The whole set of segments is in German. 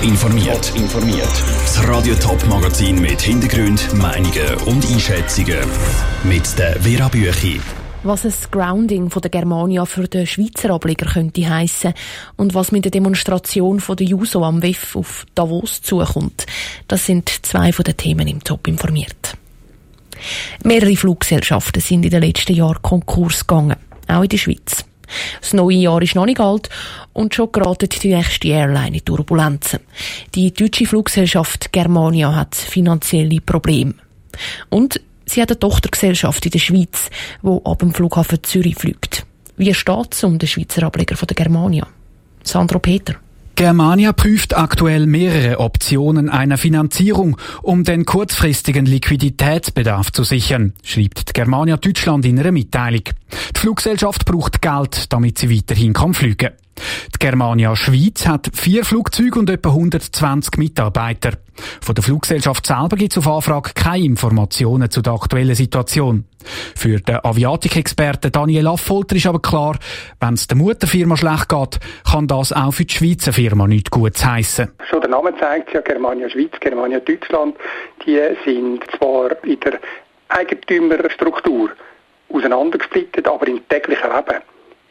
Top informiert. informiert. Das Radio Top Magazin mit Hintergrund, Meinungen und Einschätzungen mit der Vera Büchi. Was ein Grounding von der Germania für den Schweizer Ableger könnte heißen und was mit der Demonstration von der Juso am WEF auf Davos zukommt, das sind zwei von den Themen im Top informiert. Mehrere Fluggesellschaften sind in den letzten Jahren Konkurs gegangen, auch in der Schweiz. Das neue Jahr ist noch nicht alt und schon geraten die nächste Airline in Turbulenzen. Die deutsche Fluggesellschaft Germania hat finanzielle Probleme. Und sie hat eine Tochtergesellschaft in der Schweiz, die ab dem Flughafen Zürich fliegt. Wie steht es um den Schweizer Ableger von der Germania? Sandro Peter. Germania prüft aktuell mehrere Optionen einer Finanzierung, um den kurzfristigen Liquiditätsbedarf zu sichern, schreibt Germania Deutschland in einer Mitteilung. Die Fluggesellschaft braucht Geld, damit sie weiterhin kann fliegen kann. Die Germania Schweiz hat vier Flugzeuge und etwa 120 Mitarbeiter. Von der Fluggesellschaft selber gibt es auf Anfrage keine Informationen zu der aktuellen Situation. Für den Aviatikexperten Daniel Affolter ist aber klar, wenn es der Mutterfirma schlecht geht, kann das auch für die Schweizer Firma nicht gut heissen. Schon der Name zeigt ja, Germania Schweiz, Germania Deutschland, die sind zwar in der Eigentümerstruktur auseinandergesplittet, aber im täglichen Leben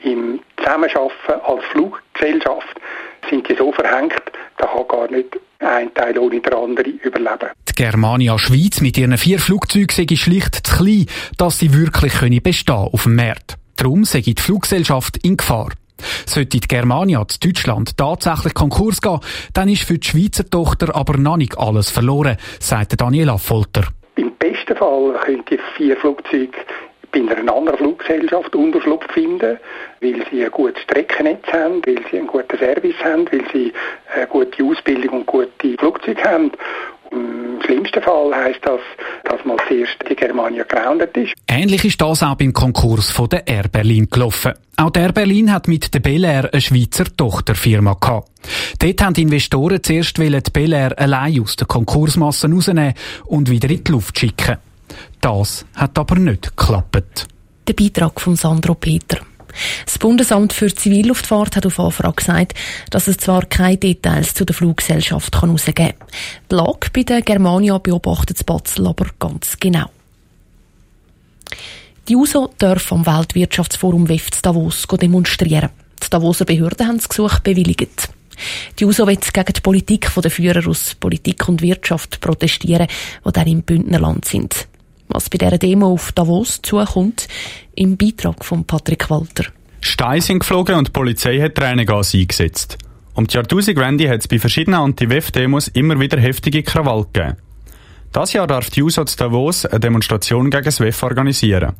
im Zusammenarbeiten als Fluggesellschaft sind die so verhängt, da kann gar nicht ein Teil ohne den anderen überleben. Die Germania Schweiz mit ihren vier Flugzeugen sei schlicht zu klein, dass sie wirklich können bestehen auf dem Markt. Darum sei die Fluggesellschaft in Gefahr. Sollte die Germania zu Deutschland tatsächlich Konkurs gehen, dann ist für die Schweizer Tochter aber noch nicht alles verloren, sagt Daniela Folter. Im besten Fall können die vier Flugzeuge bei einer anderen Fluggesellschaft Unterschlupf finden, weil sie ein gutes Streckennetz haben, weil sie einen guten Service haben, weil sie eine gute Ausbildung und gute Flugzeuge haben. Im schlimmsten Fall heisst das, dass mal zuerst die Germania grounded ist. Ähnlich ist das auch beim Konkurs von der Air Berlin gelaufen. Auch der Air Berlin hat mit der Bel eine Schweizer Tochterfirma gehabt. Dort haben die Investoren zuerst die Bel allein aus der Konkursmasse rausnehmen und wieder in die Luft schicken. Das hat aber nicht geklappt. Der Beitrag von Sandro Peter. Das Bundesamt für Zivilluftfahrt hat auf Anfrage gesagt, dass es zwar keine Details zu der Fluggesellschaft herausgeben kann. Die Lage bei der Germania beobachtet das Batzel aber ganz genau. Die USO darf am Weltwirtschaftsforum WEF Davos demonstrieren. Die Davoser Behörden haben das Gesuch bewilligt. Die USO wird gegen die Politik der Führer aus Politik und Wirtschaft protestieren, die dann im Bündnerland sind was bei dieser Demo auf Davos zukommt, im Beitrag von Patrick Walter. Steine sind geflogen und die Polizei hat Tränengas eingesetzt. Um die Jahrtausendwende hat es bei verschiedenen Anti-WEF-Demos immer wieder heftige Krawall gegeben. Das Jahr darf die USO Davos eine Demonstration gegen das WEF organisieren.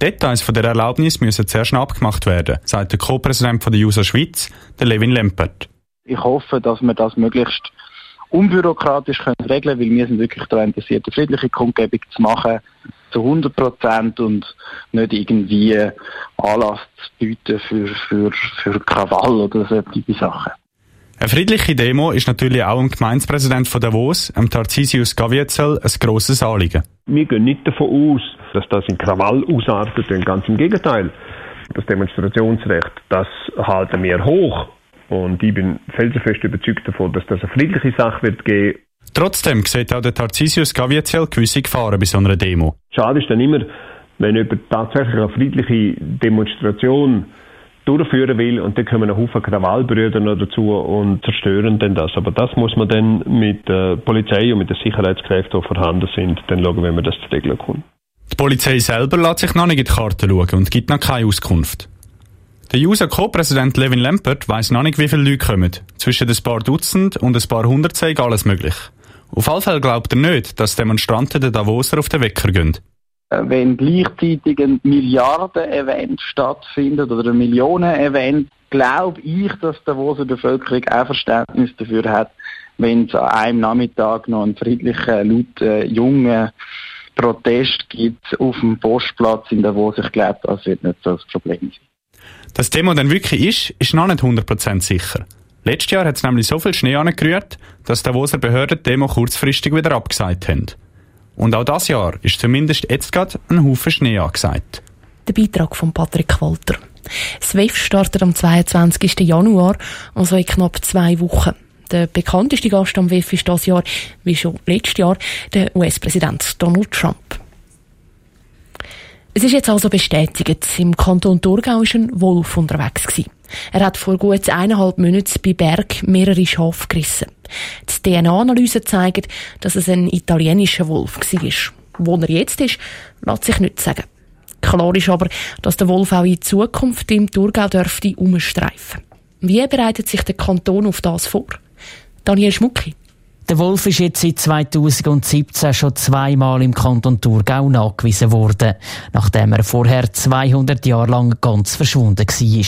Details von der Erlaubnis müssen zuerst abgemacht werden, sagt der Co-Präsident der USO Schweiz, der Levin Lempert. Ich hoffe, dass wir das möglichst unbürokratisch können regeln weil wir sind wirklich daran interessiert, eine friedliche Kundgebung zu machen, zu 100 Prozent und nicht irgendwie Anlass zu bieten für, für, für Krawall oder solche Sachen. Eine friedliche Demo ist natürlich auch dem Gemeindepräsident von Davos, dem Tarzisius Gavietzel, ein grosses Anliegen. Wir gehen nicht davon aus, dass das in Krawall ausartet, ganz im Gegenteil. Das Demonstrationsrecht, das halten wir hoch. Und ich bin felsenfest überzeugt davon, dass das eine friedliche Sache wird geben. Trotzdem sieht auch der Tarzisius Gavietzel gewisse Gefahren bei so einer Demo. Schade ist dann immer, wenn jemand tatsächlich eine friedliche Demonstration durchführen will und dann kommen ein Haufen Krawallbrüder noch dazu und zerstören dann das. Aber das muss man dann mit der Polizei und mit den Sicherheitskräften, die vorhanden sind, dann schauen, wenn man das zu regeln kommt. Die Polizei selber lässt sich noch nicht in die Karte schauen und gibt noch keine Auskunft. Der user Co-Präsident Levin Lempert weiss noch nicht, wie viele Leute kommen. Zwischen ein paar Dutzend und ein paar hundert sei alles möglich. Auf alle Fälle glaubt er nicht, dass Demonstranten den Davoser auf den Wecker gehen. Äh, wenn gleichzeitig ein Milliarden-Event stattfindet oder ein Millionen-Event, glaube ich, dass die Davoser Bevölkerung auch Verständnis dafür hat, wenn es an einem Nachmittag noch einen friedlichen, lauten, jungen Protest gibt auf dem Postplatz in Davos. Ich glaube, das wird nicht so das Problem sein. Dass die Demo dann wirklich ist, ist noch nicht 100% sicher. Letztes Jahr hat es nämlich so viel Schnee angerührt, dass die Davoser Behörden die Demo kurzfristig wieder abgesagt haben. Und auch das Jahr ist zumindest jetzt gerade ein Haufen Schnee angesagt. Der Beitrag von Patrick Walter. Das WEF startet am 22. Januar, also in knapp zwei Wochen. Der bekannteste Gast am WEF ist dieses Jahr, wie schon letztes Jahr, der US-Präsident Donald Trump. Es ist jetzt also bestätigt, im Kanton Thurgau war ein Wolf unterwegs. Gewesen. Er hat vor gut eineinhalb Monaten bei Berg mehrere Schafe gerissen. Die DNA-Analyse zeigt, dass es ein italienischer Wolf war. Wo er jetzt ist, lässt sich nicht sagen. Klar ist aber, dass der Wolf auch in Zukunft im Thurgau dürfte umstreifen. Wie bereitet sich der Kanton auf das vor? Daniel Schmucki. Der Wolf ist jetzt seit 2017 schon zweimal im Kanton Thurgau nachgewiesen worden, nachdem er vorher 200 Jahre lang ganz verschwunden war.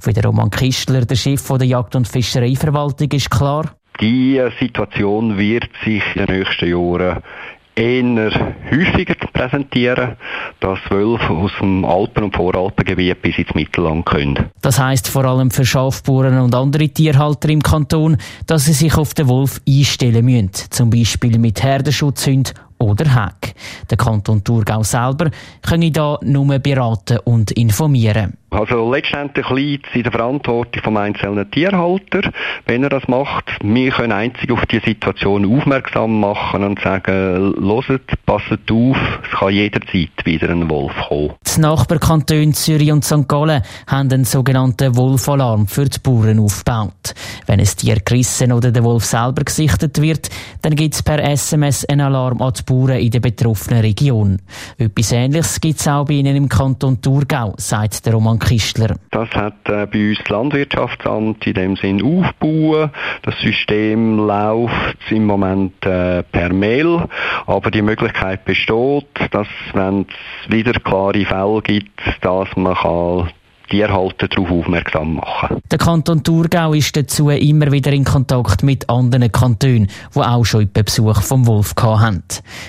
Für den Roman Kistler, der Chef der Jagd- und Fischereiverwaltung, ist klar, die Situation wird sich in den nächsten Jahren eher häufiger präsentieren, dass Wölfe aus dem Alpen- und Voralpengebiet bis ins Mittelland können. Das heißt vor allem für Schafbauern und andere Tierhalter im Kanton, dass sie sich auf den Wolf einstellen müssen, zum Beispiel mit Herdenschutzhunden oder Hack. Der Kanton Thurgau selber könne da nur beraten und informieren. Also letztendlich liegt es in der Verantwortung vom einzelnen Tierhalter, wenn er das macht. Wir können einzig auf die Situation aufmerksam machen und sagen, loset, passet auf, es kann jederzeit wieder ein Wolf kommen. Die Nachbarkantone Zürich und St. Gallen haben einen sogenannten Wolfalarm für die Bauern aufgebaut. Wenn ein Tier gerissen oder der Wolf selber gesichtet wird, dann gibt es per SMS einen Alarm an die Bauern in der betroffenen Region. Etwas Ähnliches gibt es auch bei Ihnen im Kanton Thurgau, sagt der Roman Kistler. Das hat äh, bei uns das Landwirtschaftsamt in dem Sinn aufgebaut. Das System läuft im Moment äh, per Mail, aber die Möglichkeit besteht, dass wenn es wieder klare Fälle gibt, dass man kann Tierhalter darauf aufmerksam machen. Der Kanton Thurgau ist dazu immer wieder in Kontakt mit anderen Kantonen, die auch schon den Besuch vom Wolf hatten.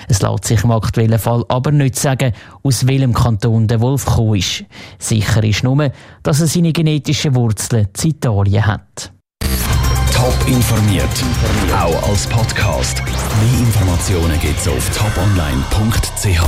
Es lässt sich im aktuellen Fall aber nicht sagen, aus welchem Kanton der Wolf gekommen ist. Sicher ist nur, dass er seine genetischen Wurzeln in Italien hat. Top informiert, auch als Podcast. Mehr Informationen gibt's auf toponline.ch.